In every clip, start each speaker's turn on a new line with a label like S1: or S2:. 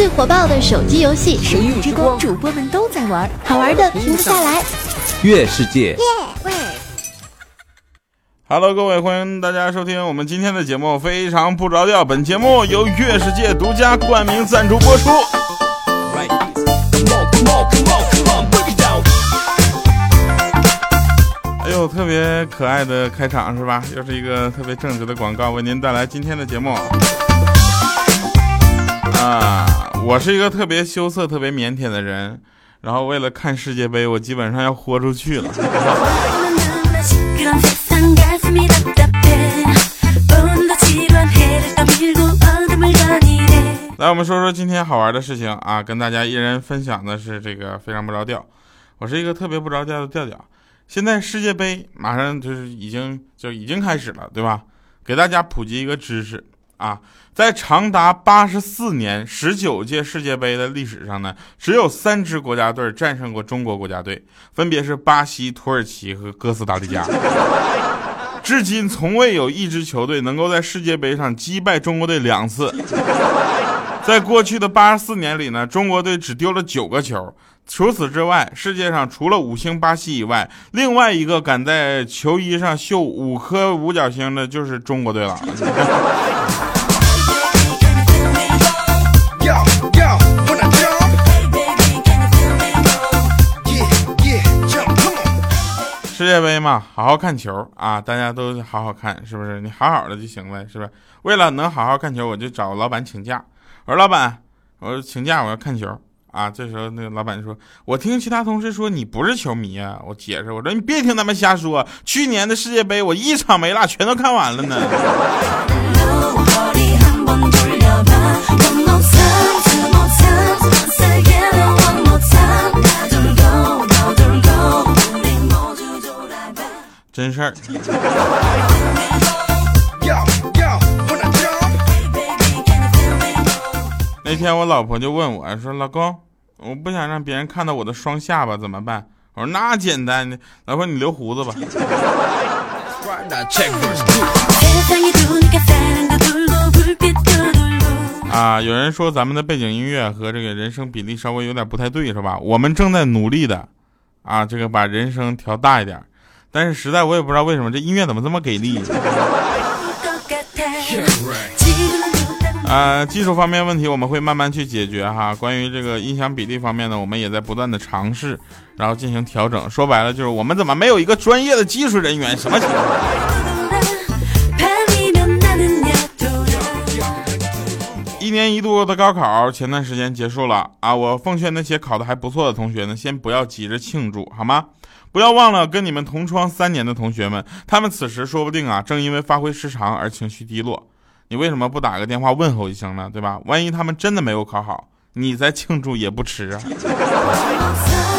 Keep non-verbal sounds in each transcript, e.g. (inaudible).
S1: 最火爆的手机游戏《
S2: 神域之光》，主播们都在玩，
S1: 好玩的停不下来。
S3: 月世界。
S4: Hello，各位，欢迎大家收听我们今天的节目，非常不着调。本节目由月世界独家冠名赞助播出。哎呦，特别可爱的开场是吧？又是一个特别正直的广告，为您带来今天的节目。啊，我是一个特别羞涩、特别腼腆的人，然后为了看世界杯，我基本上要豁出去了。来，我们说说今天好玩的事情啊，跟大家一人分享的是这个非常不着调。我是一个特别不着调的调调。现在世界杯马上就是已经就已经开始了，对吧？给大家普及一个知识啊，在长达八十四年、十九届世界杯的历史上呢，只有三支国家队战胜过中国国家队，分别是巴西、土耳其和哥斯达黎加。至今从未有一支球队能够在世界杯上击败中国队两次。在过去的八十四年里呢，中国队只丢了九个球。除此之外，世界上除了五星巴西以外，另外一个敢在球衣上绣五颗五角星的就是中国队了。世界杯嘛，好好看球啊！大家都好好看，是不是？你好好的就行了，是吧？为了能好好看球，我就找老板请假。我说老板，我说请假，我要看球啊。这时候那个老板就说：“我听其他同事说你不是球迷啊。”我解释我说：“你别听他们瞎说，去年的世界杯我一场没落，全都看完了呢。”真事儿。那天我老婆就问我说：“老公，我不想让别人看到我的双下巴，怎么办？”我说：“那简单的，老婆你留胡子吧。”啊，有人说咱们的背景音乐和这个人声比例稍微有点不太对，是吧？我们正在努力的，啊，这个把人声调大一点。但是实在我也不知道为什么这音乐怎么这么给力。啊，技术方面问题我们会慢慢去解决哈。关于这个音响比例方面呢，我们也在不断的尝试，然后进行调整。说白了就是我们怎么没有一个专业的技术人员？什么情况？一年一度的高考前段时间结束了啊，我奉劝那些考的还不错的同学呢，先不要急着庆祝好吗？不要忘了跟你们同窗三年的同学们，他们此时说不定啊，正因为发挥失常而情绪低落。你为什么不打个电话问候一声呢？对吧？万一他们真的没有考好，你再庆祝也不迟啊。(laughs)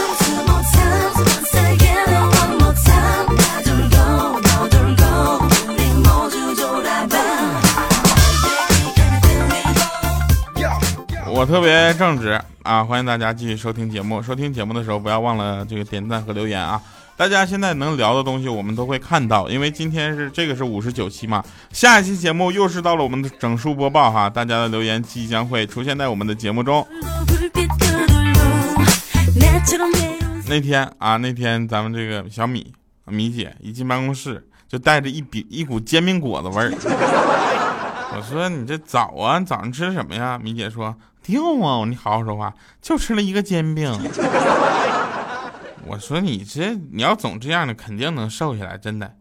S4: 我特别正直啊！欢迎大家继续收听节目。收听节目的时候，不要忘了这个点赞和留言啊！大家现在能聊的东西，我们都会看到，因为今天是这个是五十九期嘛，下一期节目又是到了我们的整数播报哈，大家的留言即将会出现在我们的节目中。那天啊，那天咱们这个小米米姐一进办公室，就带着一笔一股煎饼果子味儿。我说你这早啊，早上吃什么呀？米姐说。掉啊！你好好说话，就吃了一个煎饼。(laughs) 我说你这你要总这样的，肯定能瘦下来，真的。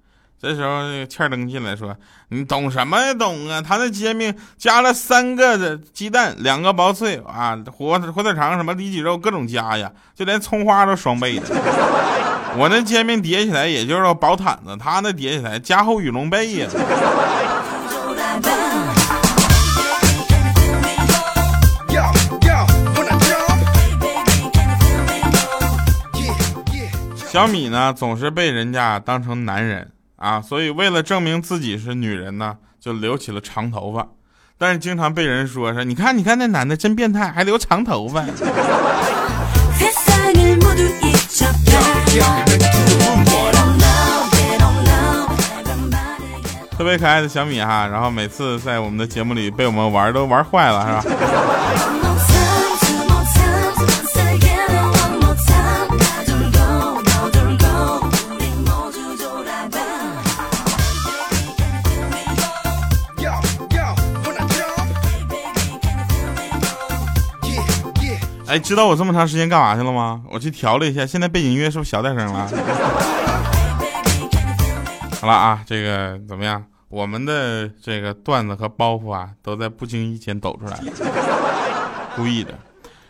S4: 这时候欠登进来说：“你懂什么呀？懂啊！他那煎饼加了三个的鸡蛋，两个薄脆啊，火火腿肠什么里脊肉各种加呀，就连葱花都双倍的。(laughs) 我那煎饼叠起来也就是薄毯子，他那叠起来加厚羽绒被呀。”小米呢，总是被人家当成男人啊，所以为了证明自己是女人呢，就留起了长头发。但是经常被人说说，你看，你看那男的真变态，还留长头发。特别可爱的小米哈，然后每次在我们的节目里被我们玩都玩坏了，是吧？哎，知道我这么长时间干嘛去了吗？我去调了一下，现在背景音乐是不是小点声了？好了啊，这个怎么样？我们的这个段子和包袱啊，都在不经意间抖出来了，(laughs) 故意的。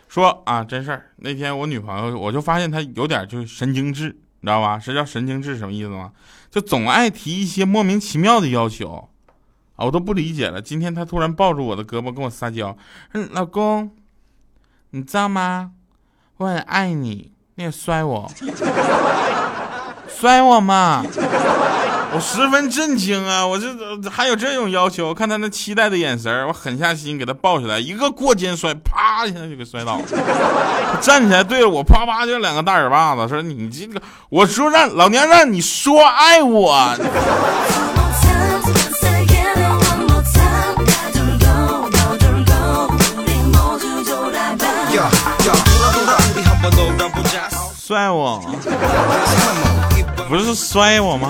S4: 说啊，真事儿，那天我女朋友，我就发现她有点就是神经质，你知道吧？是叫神经质什么意思吗？就总爱提一些莫名其妙的要求啊，我都不理解了。今天她突然抱住我的胳膊跟我撒娇，嗯，老公，你知道吗？我很爱你，你也摔我，摔我嘛！我十分震惊啊！我这还有这种要求？看他那期待的眼神，我狠下心给他抱起来，一个过肩摔，啪一下就给摔倒了。站起来对着我啪啪就两个大耳巴子，说你这个，我说让老娘让你说爱我。摔我？不是摔我吗？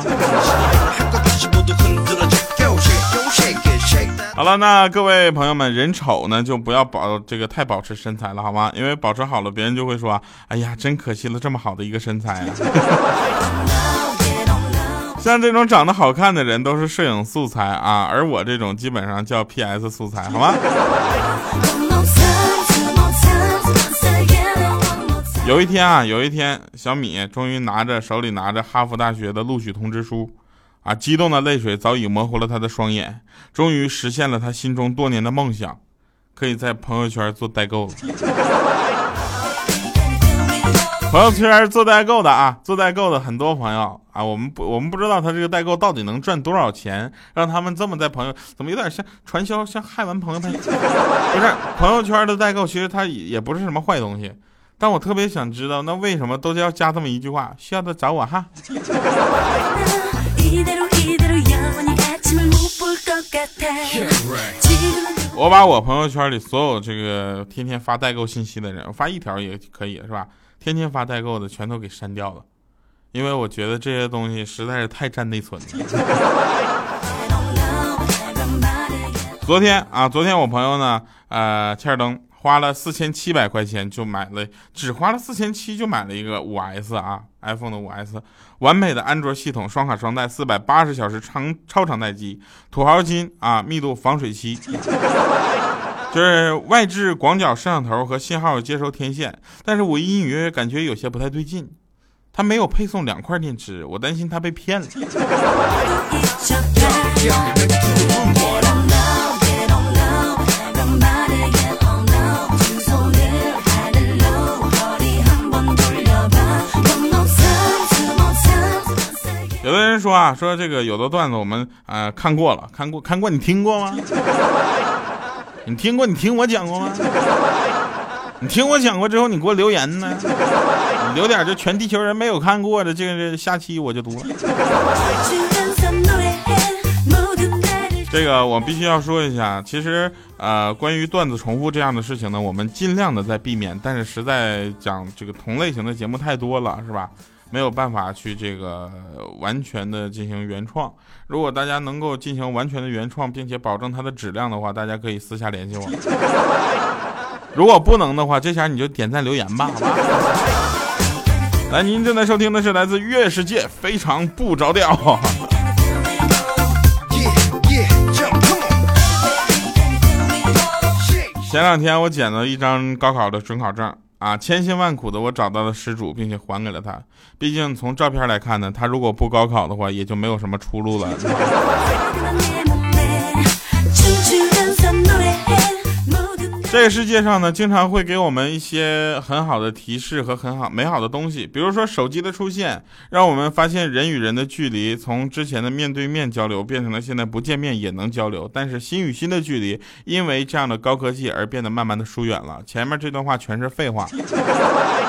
S4: 好了，那各位朋友们，人丑呢就不要保这个太保持身材了，好吗？因为保持好了，别人就会说，哎呀，真可惜了，这么好的一个身材啊。(laughs) 像这种长得好看的人都是摄影素材啊，而我这种基本上叫 PS 素材，好吗？有一天啊，有一天，小米终于拿着手里拿着哈佛大学的录取通知书，啊，激动的泪水早已模糊了他的双眼，终于实现了他心中多年的梦想，可以在朋友圈做代购了。朋友圈做代购的啊，做代购的很多朋友啊，我们不，我们不知道他这个代购到底能赚多少钱，让他们这么在朋友，怎么有点像传销，像害完朋友他？不是，朋友圈的代购其实他也不是什么坏东西。但我特别想知道，那为什么都是要加这么一句话？需要的找我哈。我把我朋友圈里所有这个天天发代购信息的人，我发一条也可以是吧？天天发代购的全都给删掉了，因为我觉得这些东西实在是太占内存了。(laughs) 昨天啊，昨天我朋友呢，呃，切尔登。花了四千七百块钱就买了，只花了四千七就买了一个五 S 啊，iPhone 的五 S，完美的安卓系统，双卡双待，四百八十小时长超长待机，土豪金啊，密度防水漆，就是外置广角摄像头和信号接收天线，但是我隐隐约约感觉有些不太对劲，他没有配送两块电池，我担心他被骗了。有的人说啊，说这个有的段子我们呃看过了，看过看过，你听过吗？(laughs) 你听过？你听我讲过吗？你听我讲过之后，你给我留言呢？你留点就全地球人没有看过的，这个下期我就读了。这个我必须要说一下，其实呃，关于段子重复这样的事情呢，我们尽量的在避免，但是实在讲这个同类型的节目太多了，是吧？没有办法去这个完全的进行原创。如果大家能够进行完全的原创，并且保证它的质量的话，大家可以私下联系我。(laughs) 如果不能的话，这下你就点赞留言吧，好吧？来，您正在收听的是来自月世界，非常不着调。前两天我捡了一张高考的准考证。啊，千辛万苦的我找到了失主，并且还给了他。毕竟从照片来看呢，他如果不高考的话，也就没有什么出路了。(laughs) 这个世界上呢，经常会给我们一些很好的提示和很好美好的东西，比如说手机的出现，让我们发现人与人的距离从之前的面对面交流变成了现在不见面也能交流，但是心与心的距离因为这样的高科技而变得慢慢的疏远了。前面这段话全是废话，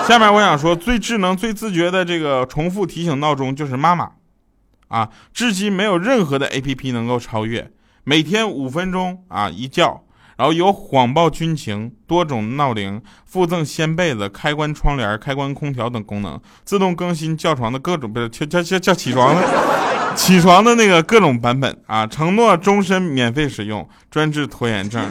S4: 下面我想说最智能、最自觉的这个重复提醒闹钟就是妈妈，啊，至今没有任何的 APP 能够超越，每天五分钟啊一叫。然后有谎报军情、多种闹铃、附赠掀被子、开关窗帘、开关空调等功能，自动更新叫床的各种不是叫叫叫叫起床的 (laughs) 起床的那个各种版本啊，承诺终身免费使用，专治拖延症。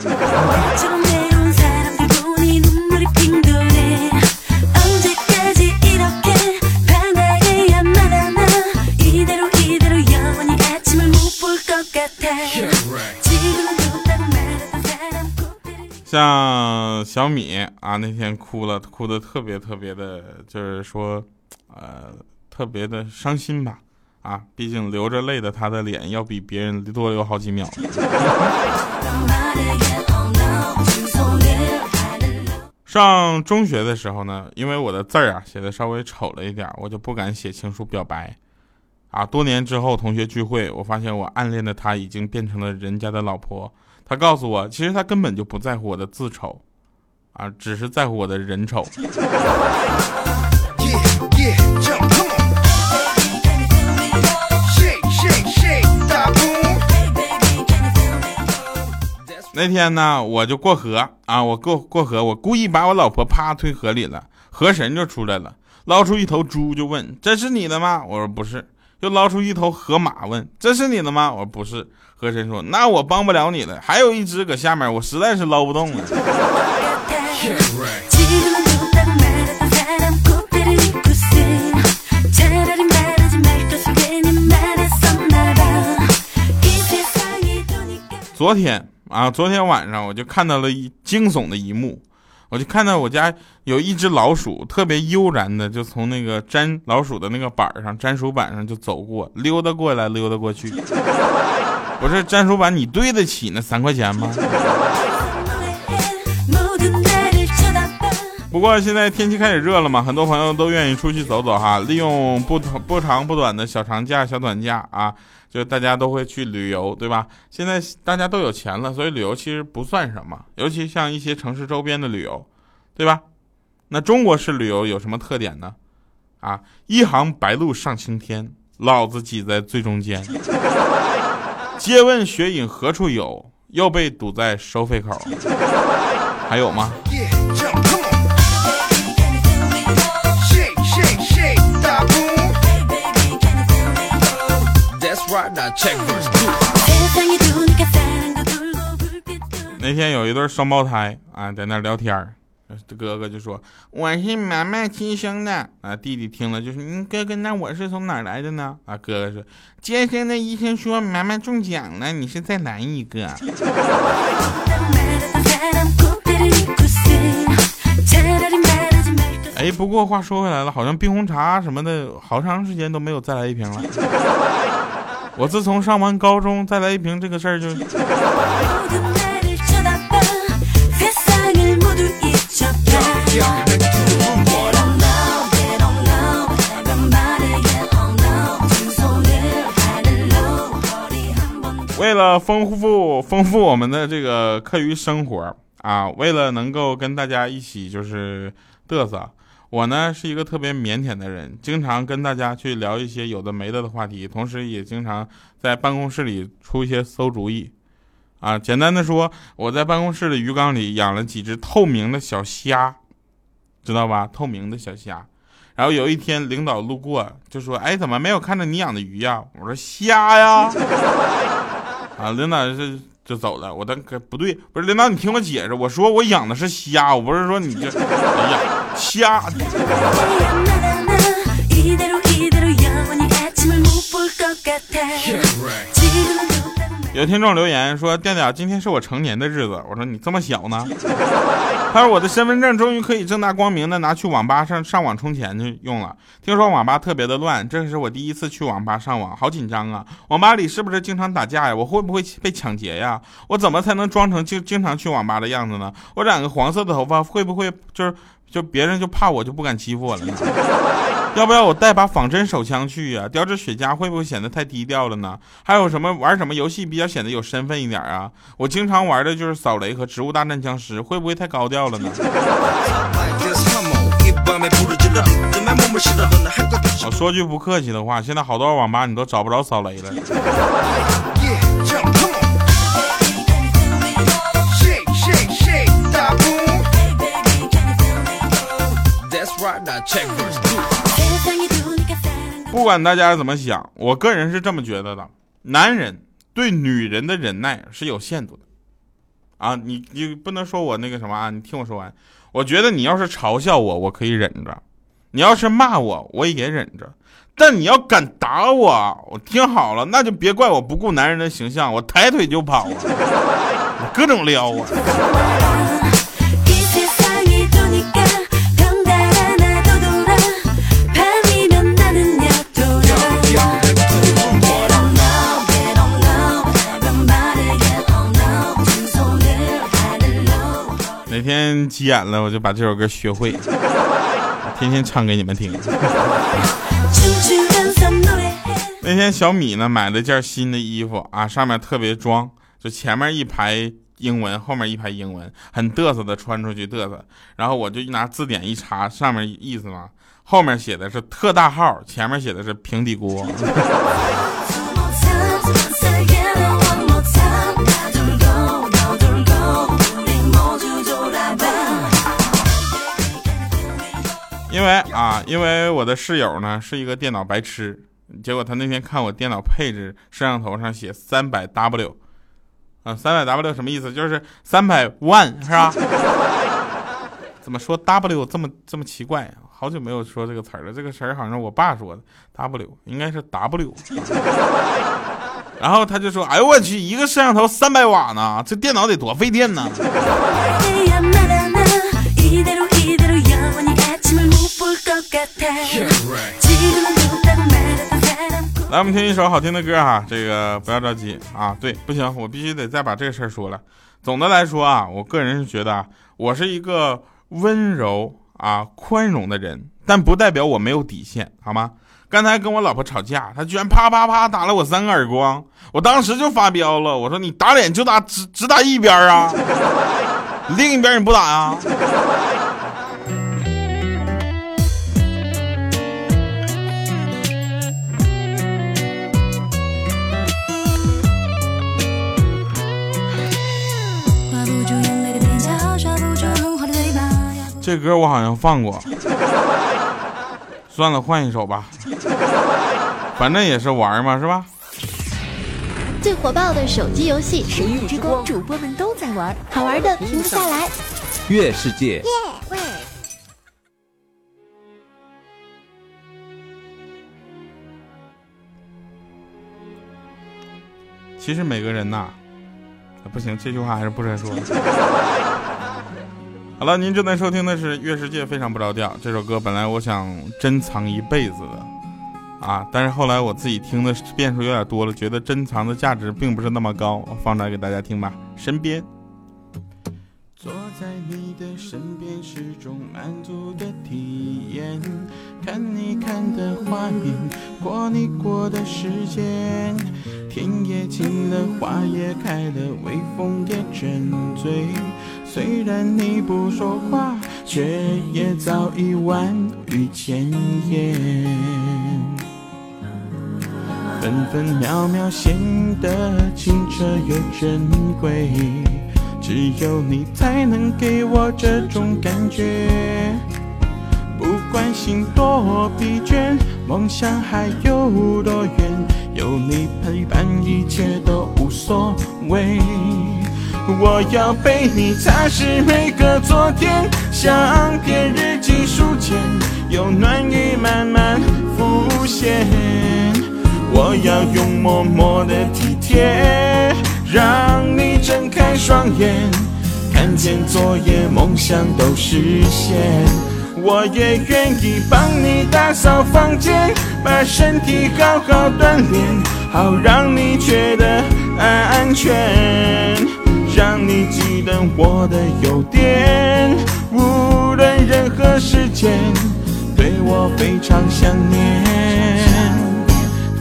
S4: 像小米啊，那天哭了，哭的特别特别的，就是说，呃，特别的伤心吧。啊，毕竟流着泪的他的脸要比别人多流好几秒。上中学的时候呢，因为我的字儿啊写的稍微丑了一点，我就不敢写情书表白。啊，多年之后同学聚会，我发现我暗恋的她已经变成了人家的老婆。她告诉我，其实他根本就不在乎我的字丑，啊，只是在乎我的人丑。那天呢，我就过河啊，我过过河，我故意把我老婆啪推河里了，河神就出来了，捞出一头猪就问：“这是你的吗？”我说：“不是。”又捞出一头河马问：“这是你的吗？”我说：“不是。”河神说：“那我帮不了你了，还有一只搁下面，我实在是捞不动了。”昨天。啊，昨天晚上我就看到了一惊悚的一幕，我就看到我家有一只老鼠，特别悠然的就从那个粘老鼠的那个板上，粘鼠板上就走过，溜达过来，溜达过去。不是战术版，你对得起那三块钱吗？不过现在天气开始热了嘛，很多朋友都愿意出去走走哈，利用不同不长不短的小长假、小短假啊。就大家都会去旅游，对吧？现在大家都有钱了，所以旅游其实不算什么，尤其像一些城市周边的旅游，对吧？那中国式旅游有什么特点呢？啊，一行白鹭上青天，老子挤在最中间。借问雪影何处有？又被堵在收费口。还有吗？那天有一对双胞胎啊，在那聊天这哥哥就说：“我是妈妈亲生的。”啊，弟弟听了就说：“你哥哥，那我是从哪来的呢？”啊，哥哥说：“接生的医生说妈妈中奖了，你是再来一个。(laughs) ”哎，不过话说回来了，好像冰红茶什么的，好长时间都没有再来一瓶了。(laughs) 我自从上完高中，再来一瓶这个事儿就。了丰富丰富我们的这个课余生活啊，为了能够跟大家一起就是嘚瑟。我呢是一个特别腼腆的人，经常跟大家去聊一些有的没的的话题，同时也经常在办公室里出一些馊主意。啊，简单的说，我在办公室的鱼缸里养了几只透明的小虾，知道吧？透明的小虾。然后有一天领导路过就说：“哎，怎么没有看到你养的鱼呀？”我说：“虾呀。”啊，领导是就走了。我的不对，不是领导，你听我解释，我说我养的是虾，我不是说你这，哎呀。虾。有听众留言说：“调调，今天是我成年的日子。”我说：“你这么小呢？”他说：“我的身份证终于可以正大光明的拿去网吧上上网充钱去用了。听说网吧特别的乱，这是我第一次去网吧上网，好紧张啊！网吧里是不是经常打架呀？我会不会被抢劫呀？我怎么才能装成经经常去网吧的样子呢？我染个黄色的头发会不会就是就别人就怕我就不敢欺负我了呢？”要不要我带把仿真手枪去呀？叼着雪茄会不会显得太低调了呢？还有什么玩什么游戏比较显得有身份一点啊？我经常玩的就是扫雷和植物大战僵尸，会不会太高调了呢？我说句不客气的话，现在好多网吧你都找不着扫雷了。不管大家怎么想，我个人是这么觉得的：男人对女人的忍耐是有限度的。啊，你你不能说我那个什么啊？你听我说完。我觉得你要是嘲笑我，我可以忍着；你要是骂我，我也忍着。但你要敢打我，我听好了，那就别怪我不顾男人的形象，我抬腿就跑啊，(laughs) 我各种撩啊。急眼了，我就把这首歌学会，(laughs) 天天唱给你们听。那天小米呢买了件新的衣服啊，上面特别装，就前面一排英文，后面一排英文，很嘚瑟的穿出去嘚瑟。然后我就拿字典一查，上面意思嘛，后面写的是特大号，前面写的是平底锅。因为我的室友呢是一个电脑白痴。结果他那天看我电脑配置摄像头上写三百 W，啊，三百 W 什么意思？就是三百万是吧？(laughs) 怎么说 W 这么这么奇怪？好久没有说这个词儿了，这个词儿好像我爸说的 W，应该是 W。(laughs) 然后他就说：“哎呦我去，一个摄像头三百瓦呢，这电脑得多费电呢。(laughs) ”来，我们听一首好听的歌哈，这个不要着急啊。对，不行，我必须得再把这个事儿说了。总的来说啊，我个人是觉得啊我是一个温柔啊、宽容的人，但不代表我没有底线，好吗？刚才跟我老婆吵架，她居然啪啪啪打了我三个耳光，我当时就发飙了，我说你打脸就打只只打一边啊，另一边你不打呀？这歌我好像放过，算了，换一首吧，反正也是玩嘛，是吧？
S1: 最火爆的手机游戏《
S2: 神域之光》，主播们都在玩，
S1: 好玩的停不下来。
S3: 月世界，
S4: 其实每个人呐，不行，这句话还是不再说了。好了，您正在收听的是《月世界非常不着调》这首歌，本来我想珍藏一辈子的，啊，但是后来我自己听的遍数有点多了，觉得珍藏的价值并不是那么高，我放出来给大家听吧。身边。坐在你的身边是种满足的体验，看你看的画面，过你过的时间，天也晴了，花也开了，微风也沉醉。虽然你不说话，却也早已万语千言，分分秒秒显得清澈又珍贵。只有你才能给我这种感觉，不管心多疲倦，梦想还有多远，有你陪伴，一切都无所谓。我要陪你擦拭每个昨天，像片日记书签，有暖意慢慢浮现。我要用默默的体贴。让你睁开双眼，看见昨夜梦想都实现。我也愿意帮你打扫房间，把身体好好锻炼，好让你觉得安全。我的优点，无论任何时间，对我非常想念，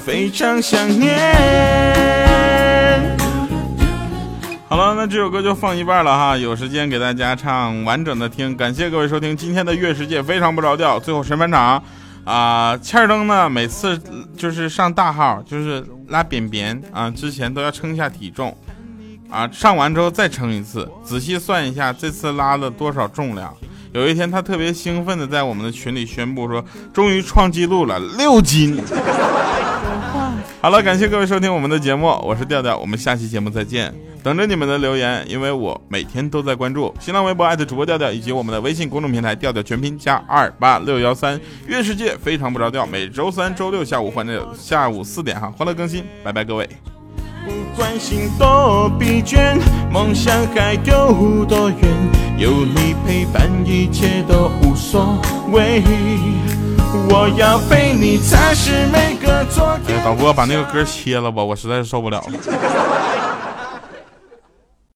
S4: 非常想念。好了，那这首歌就放一半了哈，有时间给大家唱完整的听。感谢各位收听今天的月世界，非常不着调。最后神返场，啊，欠灯呢，每次就是上大号，就是拉扁扁啊，之前都要称一下体重，啊，上完之后再称一次，仔细算一下这次拉了多少重量。有一天他特别兴奋的在我们的群里宣布说，终于创纪录了，六斤。(laughs) 好了，感谢各位收听我们的节目，我是调调，我们下期节目再见。等着你们的留言，因为我每天都在关注新浪微博艾特主播调调，以及我们的微信公众平台调调全拼加二八六幺三。月世界非常不着调，每周三、周六下午欢乐下午四点哈，欢乐更新，拜拜各位。不管心多疲倦，梦想还有多远，有你陪伴，一切都无所谓。我要陪你擦拭每个昨天。哎，导播把那个歌切了吧，我实在是受不了了。